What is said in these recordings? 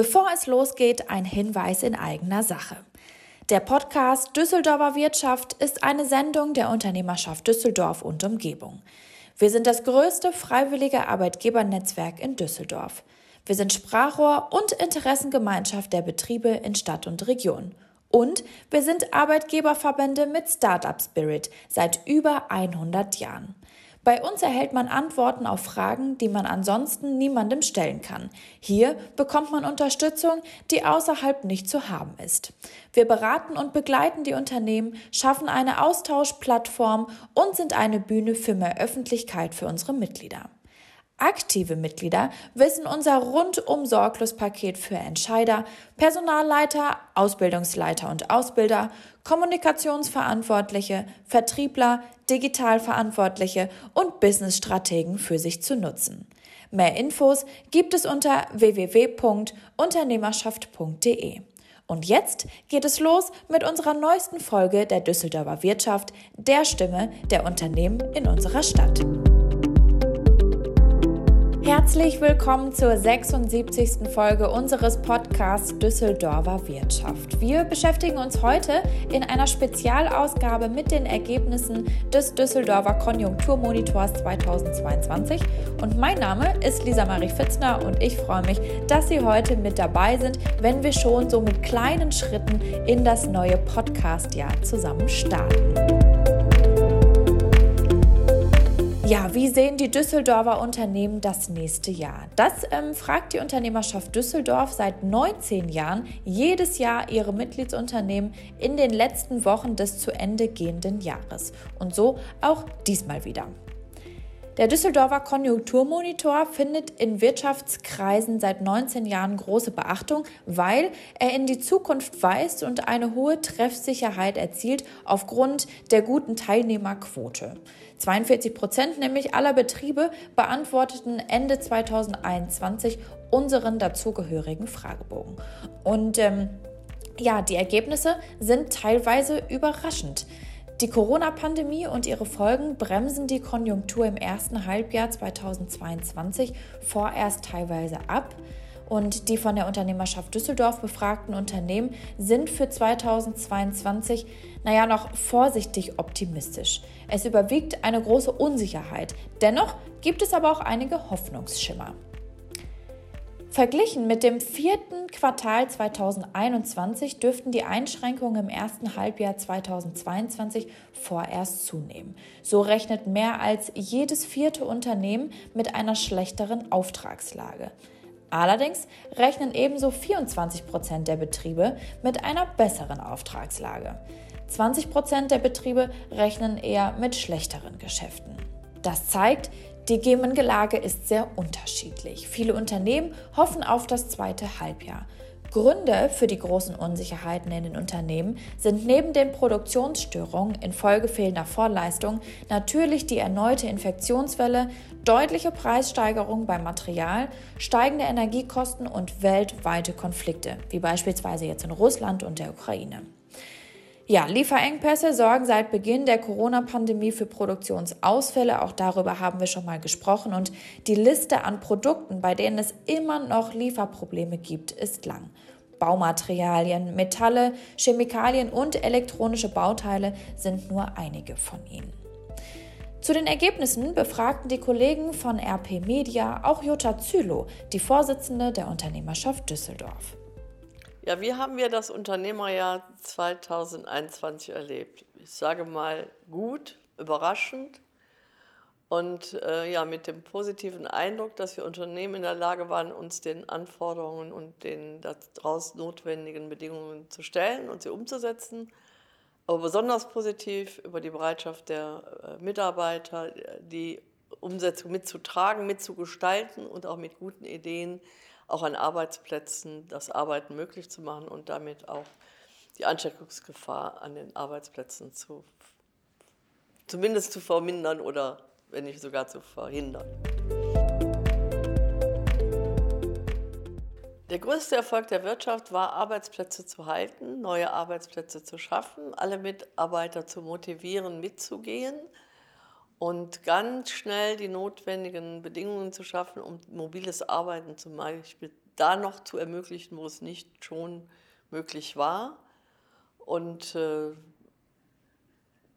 Bevor es losgeht, ein Hinweis in eigener Sache. Der Podcast Düsseldorfer Wirtschaft ist eine Sendung der Unternehmerschaft Düsseldorf und Umgebung. Wir sind das größte freiwillige Arbeitgebernetzwerk in Düsseldorf. Wir sind Sprachrohr und Interessengemeinschaft der Betriebe in Stadt und Region. Und wir sind Arbeitgeberverbände mit Startup Spirit seit über 100 Jahren. Bei uns erhält man Antworten auf Fragen, die man ansonsten niemandem stellen kann. Hier bekommt man Unterstützung, die außerhalb nicht zu haben ist. Wir beraten und begleiten die Unternehmen, schaffen eine Austauschplattform und sind eine Bühne für mehr Öffentlichkeit für unsere Mitglieder. Aktive Mitglieder wissen unser rundum sorglos Paket für Entscheider, Personalleiter, Ausbildungsleiter und Ausbilder, Kommunikationsverantwortliche, Vertriebler, Digitalverantwortliche und Businessstrategen für sich zu nutzen. Mehr Infos gibt es unter www.unternehmerschaft.de. Und jetzt geht es los mit unserer neuesten Folge der Düsseldorfer Wirtschaft, der Stimme der Unternehmen in unserer Stadt. Herzlich willkommen zur 76. Folge unseres Podcasts Düsseldorfer Wirtschaft. Wir beschäftigen uns heute in einer Spezialausgabe mit den Ergebnissen des Düsseldorfer Konjunkturmonitors 2022. Und mein Name ist Lisa Marie Fitzner und ich freue mich, dass Sie heute mit dabei sind, wenn wir schon so mit kleinen Schritten in das neue Podcast-Jahr zusammen starten. Ja, wie sehen die Düsseldorfer Unternehmen das nächste Jahr? Das ähm, fragt die Unternehmerschaft Düsseldorf seit 19 Jahren jedes Jahr ihre Mitgliedsunternehmen in den letzten Wochen des zu Ende gehenden Jahres. Und so auch diesmal wieder. Der Düsseldorfer Konjunkturmonitor findet in Wirtschaftskreisen seit 19 Jahren große Beachtung, weil er in die Zukunft weist und eine hohe Treffsicherheit erzielt aufgrund der guten Teilnehmerquote. 42 Prozent nämlich aller Betriebe beantworteten Ende 2021 unseren dazugehörigen Fragebogen. Und ähm, ja, die Ergebnisse sind teilweise überraschend. Die Corona-Pandemie und ihre Folgen bremsen die Konjunktur im ersten Halbjahr 2022 vorerst teilweise ab. Und die von der Unternehmerschaft Düsseldorf befragten Unternehmen sind für 2022, naja, noch vorsichtig optimistisch. Es überwiegt eine große Unsicherheit. Dennoch gibt es aber auch einige Hoffnungsschimmer. Verglichen mit dem vierten Quartal 2021 dürften die Einschränkungen im ersten Halbjahr 2022 vorerst zunehmen. So rechnet mehr als jedes vierte Unternehmen mit einer schlechteren Auftragslage. Allerdings rechnen ebenso 24 Prozent der Betriebe mit einer besseren Auftragslage. 20 Prozent der Betriebe rechnen eher mit schlechteren Geschäften. Das zeigt, die Gemengelage ist sehr unterschiedlich. Viele Unternehmen hoffen auf das zweite Halbjahr. Gründe für die großen Unsicherheiten in den Unternehmen sind neben den Produktionsstörungen infolge fehlender Vorleistung natürlich die erneute Infektionswelle, deutliche Preissteigerungen beim Material, steigende Energiekosten und weltweite Konflikte, wie beispielsweise jetzt in Russland und der Ukraine. Ja, Lieferengpässe sorgen seit Beginn der Corona-Pandemie für Produktionsausfälle. Auch darüber haben wir schon mal gesprochen. Und die Liste an Produkten, bei denen es immer noch Lieferprobleme gibt, ist lang. Baumaterialien, Metalle, Chemikalien und elektronische Bauteile sind nur einige von ihnen. Zu den Ergebnissen befragten die Kollegen von RP Media auch Jutta Zülow, die Vorsitzende der Unternehmerschaft Düsseldorf. Ja, wie haben wir das Unternehmerjahr 2021 erlebt? Ich sage mal gut, überraschend und äh, ja, mit dem positiven Eindruck, dass wir Unternehmen in der Lage waren, uns den Anforderungen und den daraus notwendigen Bedingungen zu stellen und sie umzusetzen. Aber besonders positiv über die Bereitschaft der äh, Mitarbeiter, die Umsetzung mitzutragen, mitzugestalten und auch mit guten Ideen auch an Arbeitsplätzen das Arbeiten möglich zu machen und damit auch die Ansteckungsgefahr an den Arbeitsplätzen zu, zumindest zu vermindern oder wenn nicht sogar zu verhindern. Der größte Erfolg der Wirtschaft war, Arbeitsplätze zu halten, neue Arbeitsplätze zu schaffen, alle Mitarbeiter zu motivieren, mitzugehen und ganz schnell die notwendigen Bedingungen zu schaffen, um mobiles Arbeiten zum Beispiel da noch zu ermöglichen, wo es nicht schon möglich war. Und äh,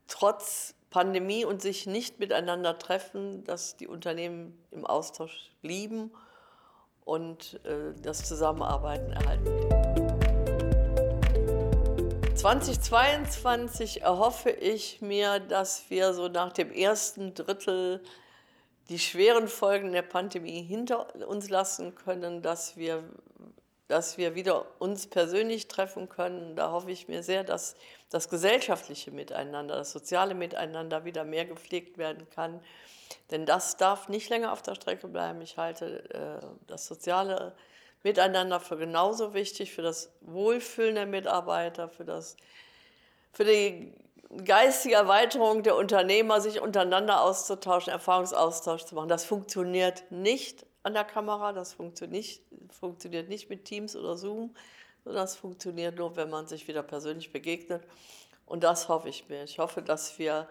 trotz Pandemie und sich nicht miteinander treffen, dass die Unternehmen im Austausch blieben und äh, das Zusammenarbeiten erhalten. 2022 erhoffe ich mir, dass wir so nach dem ersten Drittel die schweren Folgen der Pandemie hinter uns lassen können, dass wir, dass wir wieder uns persönlich treffen können. Da hoffe ich mir sehr, dass das gesellschaftliche Miteinander, das soziale Miteinander wieder mehr gepflegt werden kann. Denn das darf nicht länger auf der Strecke bleiben. Ich halte äh, das soziale Miteinander für genauso wichtig, für das Wohlfühlen der Mitarbeiter, für, das, für die geistige Erweiterung der Unternehmer, sich untereinander auszutauschen, Erfahrungsaustausch zu machen. Das funktioniert nicht an der Kamera, das funktioniert nicht, funktioniert nicht mit Teams oder Zoom, sondern das funktioniert nur, wenn man sich wieder persönlich begegnet. Und das hoffe ich mir. Ich hoffe, dass wir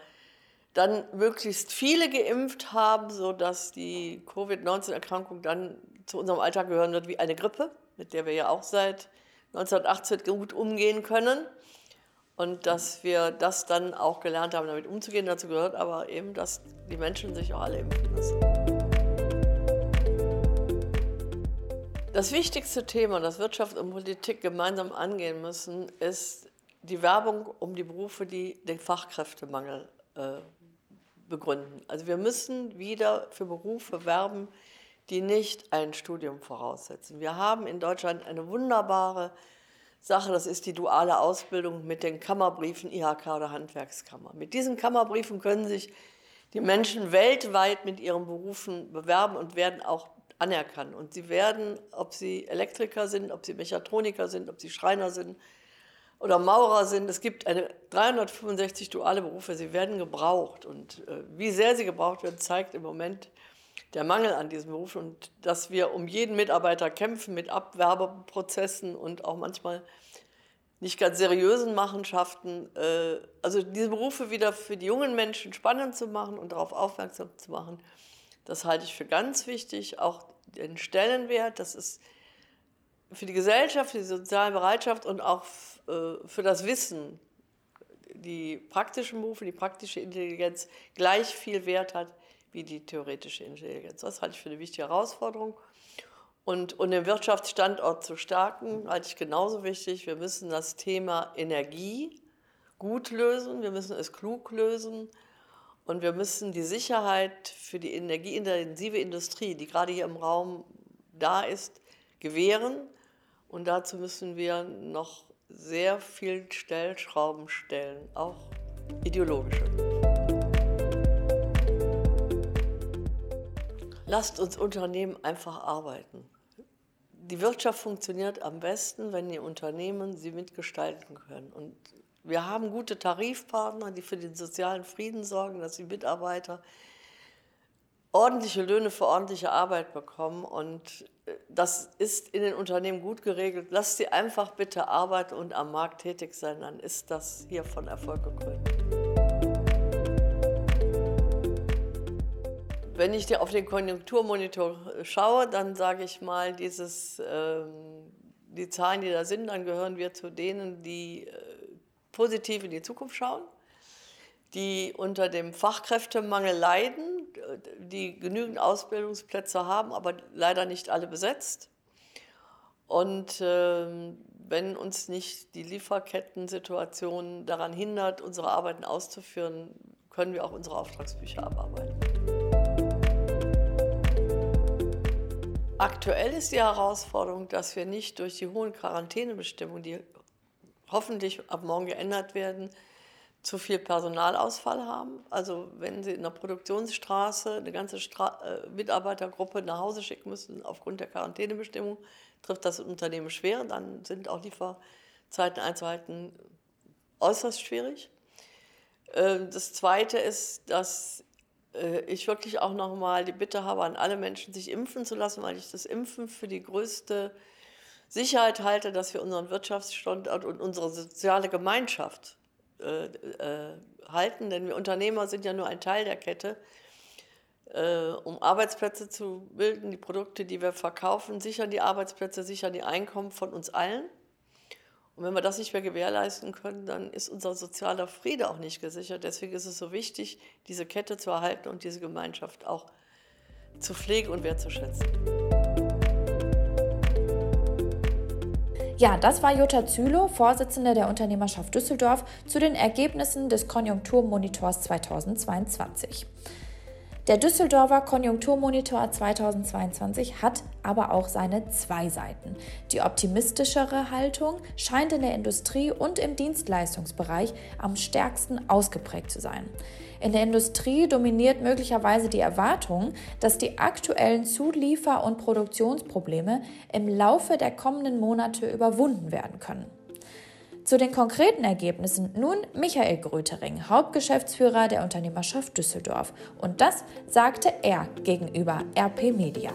dann möglichst viele geimpft haben, sodass die Covid-19-Erkrankung dann zu unserem Alltag gehören wird wie eine Grippe, mit der wir ja auch seit 1918 gut umgehen können. Und dass wir das dann auch gelernt haben, damit umzugehen. Dazu gehört aber eben, dass die Menschen sich auch alle impfen lassen. Das wichtigste Thema, das Wirtschaft und Politik gemeinsam angehen müssen, ist die Werbung um die Berufe, die den Fachkräftemangel äh, begründen. Also wir müssen wieder für Berufe werben, die nicht ein Studium voraussetzen. Wir haben in Deutschland eine wunderbare Sache, das ist die duale Ausbildung mit den Kammerbriefen IHK oder Handwerkskammer. Mit diesen Kammerbriefen können sich die Menschen weltweit mit ihren Berufen bewerben und werden auch anerkannt. Und sie werden, ob sie Elektriker sind, ob sie Mechatroniker sind, ob sie Schreiner sind oder Maurer sind, es gibt eine 365 duale Berufe, sie werden gebraucht. Und äh, wie sehr sie gebraucht werden, zeigt im Moment der Mangel an diesem Beruf und dass wir um jeden Mitarbeiter kämpfen mit Abwerbeprozessen und auch manchmal nicht ganz seriösen Machenschaften. Äh, also diese Berufe wieder für die jungen Menschen spannend zu machen und darauf aufmerksam zu machen, das halte ich für ganz wichtig. Auch den Stellenwert, das ist für die Gesellschaft, für die soziale Bereitschaft und auch äh, für das Wissen, die praktischen Berufe, die praktische Intelligenz gleich viel Wert hat wie die theoretische Intelligenz. Das halte ich für eine wichtige Herausforderung. Und um den Wirtschaftsstandort zu stärken, halte ich genauso wichtig, wir müssen das Thema Energie gut lösen, wir müssen es klug lösen und wir müssen die Sicherheit für die energieintensive Industrie, die gerade hier im Raum da ist, gewähren. Und dazu müssen wir noch sehr viel Stellschrauben stellen, auch ideologische. Lasst uns Unternehmen einfach arbeiten. Die Wirtschaft funktioniert am besten, wenn die Unternehmen sie mitgestalten können. Und wir haben gute Tarifpartner, die für den sozialen Frieden sorgen, dass die Mitarbeiter ordentliche Löhne für ordentliche Arbeit bekommen. Und äh, das ist in den Unternehmen gut geregelt. Lasst sie einfach bitte arbeiten und am Markt tätig sein, dann ist das hier von Erfolg gekrönt. Wenn ich auf den Konjunkturmonitor schaue, dann sage ich mal, dieses, ähm, die Zahlen, die da sind, dann gehören wir zu denen, die äh, positiv in die Zukunft schauen, die unter dem Fachkräftemangel leiden, die genügend Ausbildungsplätze haben, aber leider nicht alle besetzt. Und äh, wenn uns nicht die Lieferkettensituation daran hindert, unsere Arbeiten auszuführen, können wir auch unsere Auftragsbücher abarbeiten. Aktuell ist die Herausforderung, dass wir nicht durch die hohen Quarantänebestimmungen, die hoffentlich ab morgen geändert werden, zu viel Personalausfall haben. Also wenn Sie in der Produktionsstraße eine ganze Stra äh, Mitarbeitergruppe nach Hause schicken müssen aufgrund der Quarantänebestimmung, trifft das Unternehmen schwer. Dann sind auch Lieferzeiten einzuhalten äußerst schwierig. Äh, das Zweite ist, dass ich wirklich auch nochmal die Bitte habe an alle Menschen, sich impfen zu lassen, weil ich das Impfen für die größte Sicherheit halte, dass wir unseren Wirtschaftsstandort und unsere soziale Gemeinschaft äh, äh, halten. Denn wir Unternehmer sind ja nur ein Teil der Kette. äh, um Arbeitsplätze zu bilden. Die Produkte, die wir verkaufen, sichern die Arbeitsplätze, sichern die Einkommen von uns allen. Und wenn wir das nicht mehr gewährleisten können, dann ist unser sozialer Friede auch nicht gesichert. Deswegen ist es so wichtig, diese Kette zu erhalten und diese Gemeinschaft auch zu pflegen und wertzuschätzen. Ja, das war Jutta Zülow, Vorsitzende der Unternehmerschaft Düsseldorf, zu den Ergebnissen des Konjunkturmonitors 2022. Der Düsseldorfer Konjunkturmonitor 2022 hat aber auch seine zwei Seiten. Die optimistischere Haltung scheint in der Industrie und im Dienstleistungsbereich am stärksten ausgeprägt zu sein. In der Industrie dominiert möglicherweise die Erwartung, dass die aktuellen Zuliefer- und Produktionsprobleme im Laufe der kommenden Monate überwunden werden können. Zu den konkreten Ergebnissen nun Michael Grötering, Hauptgeschäftsführer der Unternehmerschaft Düsseldorf. Und das sagte er gegenüber RP Media.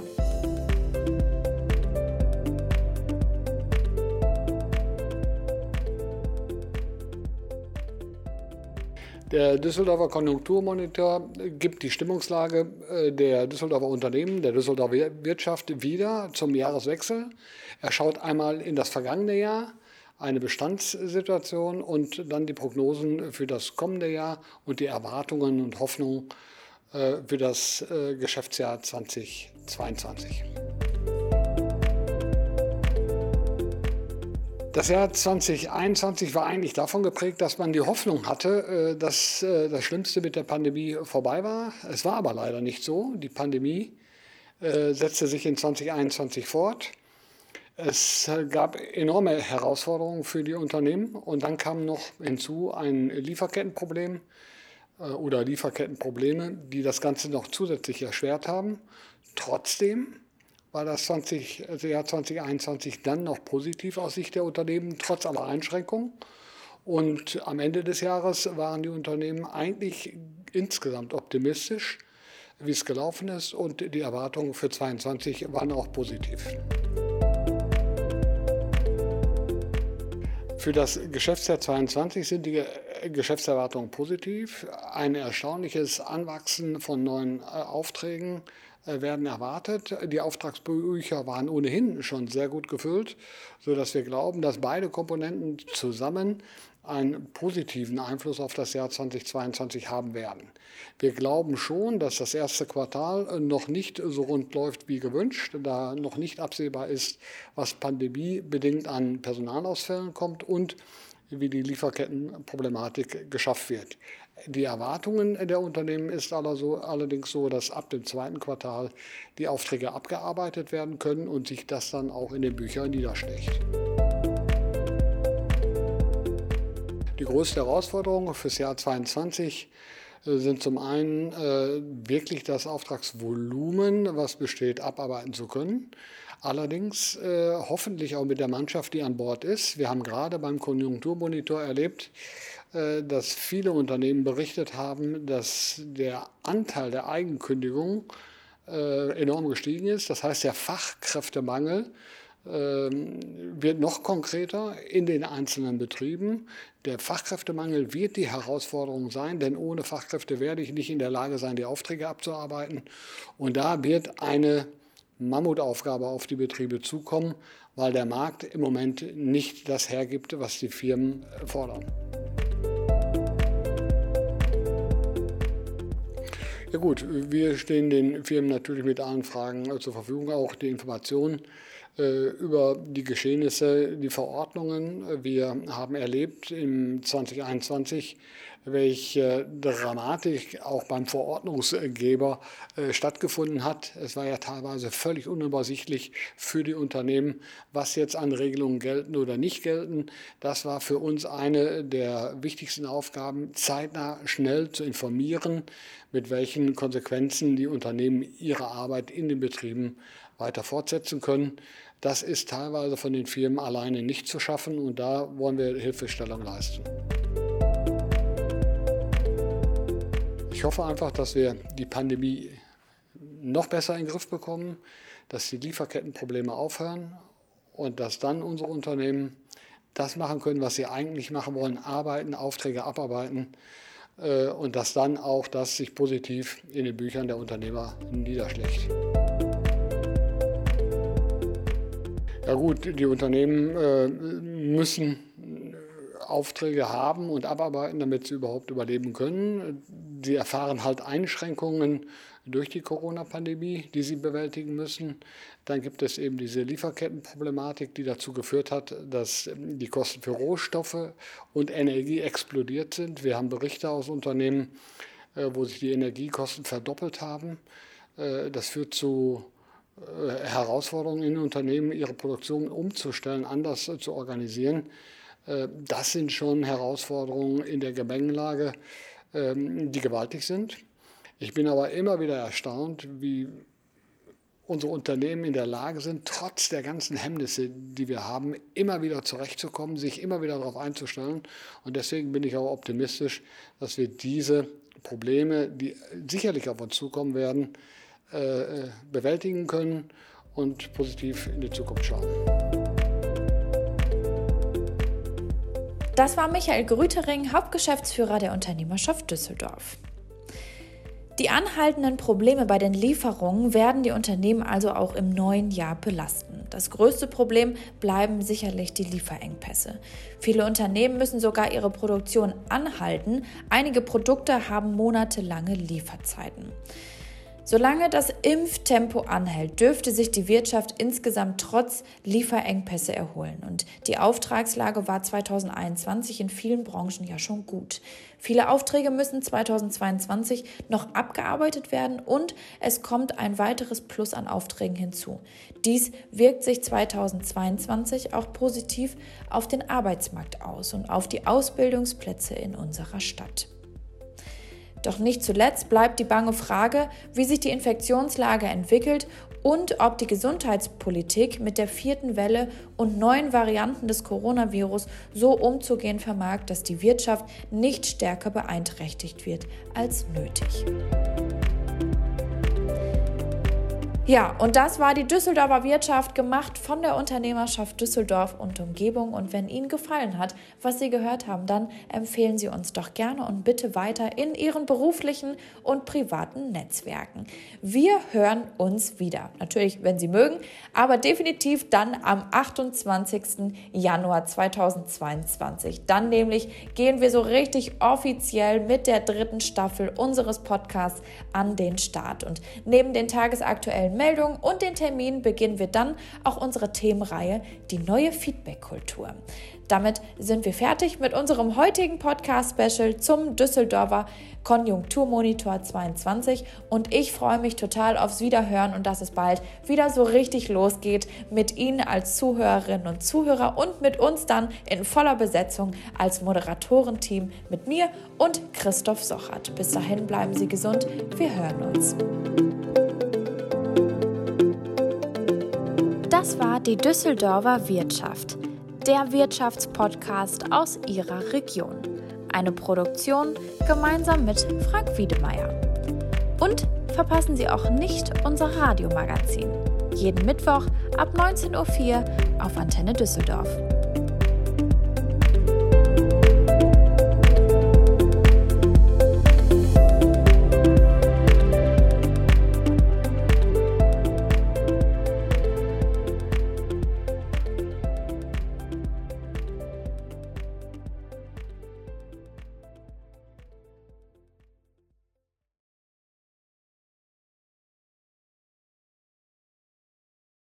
Der Düsseldorfer Konjunkturmonitor gibt die Stimmungslage äh, der Düsseldorfer Unternehmen, der Düsseldorfer Wirtschaft wieder zum Jahreswechsel. Er schaut einmal in das vergangene Jahr, eine Bestandssituation und dann die Prognosen für das kommende Jahr und die Erwartungen und Hoffnungen äh, für das äh, Geschäftsjahr 2022. Das Jahr 2021 war eigentlich davon geprägt, dass man die Hoffnung hatte, äh, dass das Schlimmste mit der Pandemie vorbei war. Es war aber leider nicht so. Die Pandemie setzte sich in 2021 fort. Es gab enorme Herausforderungen für die Unternehmen und dann kam noch hinzu ein Lieferkettenproblem äh, oder Lieferkettenprobleme, die das Ganze noch zusätzlich erschwert haben. Trotzdem war das 20, also Jahr 2021 dann noch positiv aus Sicht der Unternehmen, trotz aller Einschränkungen. Und am Ende des Jahres waren die Unternehmen eigentlich insgesamt optimistisch, wie es gelaufen ist und die Erwartungen für 2022 waren auch positiv. Für das Geschäftsjahr 2022 sind die Geschäftserwartungen positiv. Ein erstaunliches Anwachsen von neuen äh, Aufträgen äh, werden erwartet. Die Auftragsbücher waren ohnehin schon sehr gut gefüllt, sodass wir glauben, dass beide Komponenten zusammen einen positiven Einfluss auf das Jahr 2022 haben werden. Wir glauben schon, dass das erste Quartal noch nicht so rund läuft wie gewünscht, da noch nicht absehbar ist, was pandemiebedingt an Personalausfällen kommt und wie die Lieferkettenproblematik geschafft wird. Die Erwartungen der Unternehmen ist allerdings so, dass ab dem zweiten Quartal die Aufträge abgearbeitet werden können und sich das dann auch in den Büchern niederschlägt. Größte Herausforderung fürs Jahr 2022 äh, sind zum einen äh, wirklich das Auftragsvolumen, was besteht, abarbeiten zu können. Allerdings äh, hoffentlich auch mit der Mannschaft, die an Bord ist. Wir haben gerade beim Konjunkturmonitor erlebt, äh, dass viele Unternehmen berichtet haben, dass der Anteil der Eigenkündigungen äh, enorm gestiegen ist. Das heißt, der Fachkräftemangel wird noch konkreter in den einzelnen Betrieben. Der Fachkräftemangel wird die Herausforderung sein, denn ohne Fachkräfte werde ich nicht in der Lage sein, die Aufträge abzuarbeiten. Und da wird eine Mammutaufgabe auf die Betriebe zukommen, weil der Markt im Moment nicht das hergibt, was die Firmen fordern. Ja gut, wir stehen den Firmen natürlich mit allen Fragen zur Verfügung, auch die Informationen über die Geschehnisse, die Verordnungen. Wir haben erlebt im 2021, welche Dramatik auch beim Verordnungsgeber äh, stattgefunden hat. Es war ja teilweise völlig unübersichtlich für die Unternehmen, was jetzt an Regelungen gelten oder nicht gelten. Das war für uns eine der wichtigsten Aufgaben, zeitnah schnell zu informieren, mit welchen Konsequenzen die Unternehmen ihre Arbeit in den Betrieben weiter fortsetzen können. Das ist teilweise von den Firmen alleine nicht zu schaffen und da wollen wir Hilfestellung leisten. Ich hoffe einfach, dass wir die Pandemie noch besser in den Griff bekommen, dass die Lieferkettenprobleme aufhören und dass dann unsere Unternehmen das machen können, was sie eigentlich machen wollen, arbeiten, Aufträge abarbeiten äh, und dass dann auch das sich positiv in den Büchern der Unternehmer niederschlägt. Ja gut, die Unternehmen äh, müssen Aufträge haben und abarbeiten, damit sie überhaupt überleben können. Sie erfahren halt Einschränkungen durch die Corona-Pandemie, die sie bewältigen müssen. Dann gibt es eben diese Lieferkettenproblematik, die dazu geführt hat, dass die Kosten für Rohstoffe und Energie explodiert sind. Wir haben Berichte aus Unternehmen, äh, wo sich die Energiekosten verdoppelt haben. Äh, das führt zu äh, Herausforderungen in Unternehmen, ihre Produktion umzustellen, anders zu organisieren. Das sind schon Herausforderungen in der Gemengelage, ähm, die gewaltig sind. Ich bin aber immer wieder erstaunt, wie unsere Unternehmen in der Lage sind, trotz der ganzen Hemmnisse, die wir haben, immer wieder zurechtzukommen, sich immer wieder darauf einzustellen. Und deswegen bin ich auch optimistisch, dass wir diese Probleme, die sicherlich auf uns zukommen werden, äh, bewältigen können und positiv in die Zukunft schauen. Das war Michael Grütering, Hauptgeschäftsführer der Unternehmerschaft Düsseldorf. Die anhaltenden Probleme bei den Lieferungen werden die Unternehmen also auch im neuen Jahr belasten. Das größte Problem bleiben sicherlich die Lieferengpässe. Viele Unternehmen müssen sogar ihre Produktion anhalten. Einige Produkte haben monatelange Lieferzeiten. Solange das Impftempo anhält, dürfte sich die Wirtschaft insgesamt trotz Lieferengpässe erholen. Und die Auftragslage war 2021 in vielen Branchen ja schon gut. Viele Aufträge müssen 2022 noch abgearbeitet werden und es kommt ein weiteres Plus an Aufträgen hinzu. Dies wirkt sich 2022 auch positiv auf den Arbeitsmarkt aus und auf die Ausbildungsplätze in unserer Stadt. Doch nicht zuletzt bleibt die bange Frage, wie sich die Infektionslage entwickelt und ob die Gesundheitspolitik mit der vierten Welle und neuen Varianten des Coronavirus so umzugehen vermag, dass die Wirtschaft nicht stärker beeinträchtigt wird als nötig. Ja, und das war die Düsseldorfer Wirtschaft gemacht von der Unternehmerschaft Düsseldorf und Umgebung. Und wenn Ihnen gefallen hat, was Sie gehört haben, dann empfehlen Sie uns doch gerne und bitte weiter in Ihren beruflichen und privaten Netzwerken. Wir hören uns wieder. Natürlich, wenn Sie mögen, aber definitiv dann am 28. Januar 2022. Dann nämlich gehen wir so richtig offiziell mit der dritten Staffel unseres Podcasts an den Start. Und neben den tagesaktuellen Meldung und den Termin beginnen wir dann auch unsere Themenreihe Die neue Feedback-Kultur. Damit sind wir fertig mit unserem heutigen Podcast-Special zum Düsseldorfer Konjunkturmonitor 22 und ich freue mich total aufs Wiederhören und dass es bald wieder so richtig losgeht mit Ihnen als Zuhörerinnen und Zuhörer und mit uns dann in voller Besetzung als Moderatorenteam mit mir und Christoph Sochert. Bis dahin bleiben Sie gesund, wir hören uns. Das war die Düsseldorfer Wirtschaft, der Wirtschaftspodcast aus Ihrer Region. Eine Produktion gemeinsam mit Frank Wiedemeyer. Und verpassen Sie auch nicht unser Radiomagazin. Jeden Mittwoch ab 19.04 Uhr auf Antenne Düsseldorf.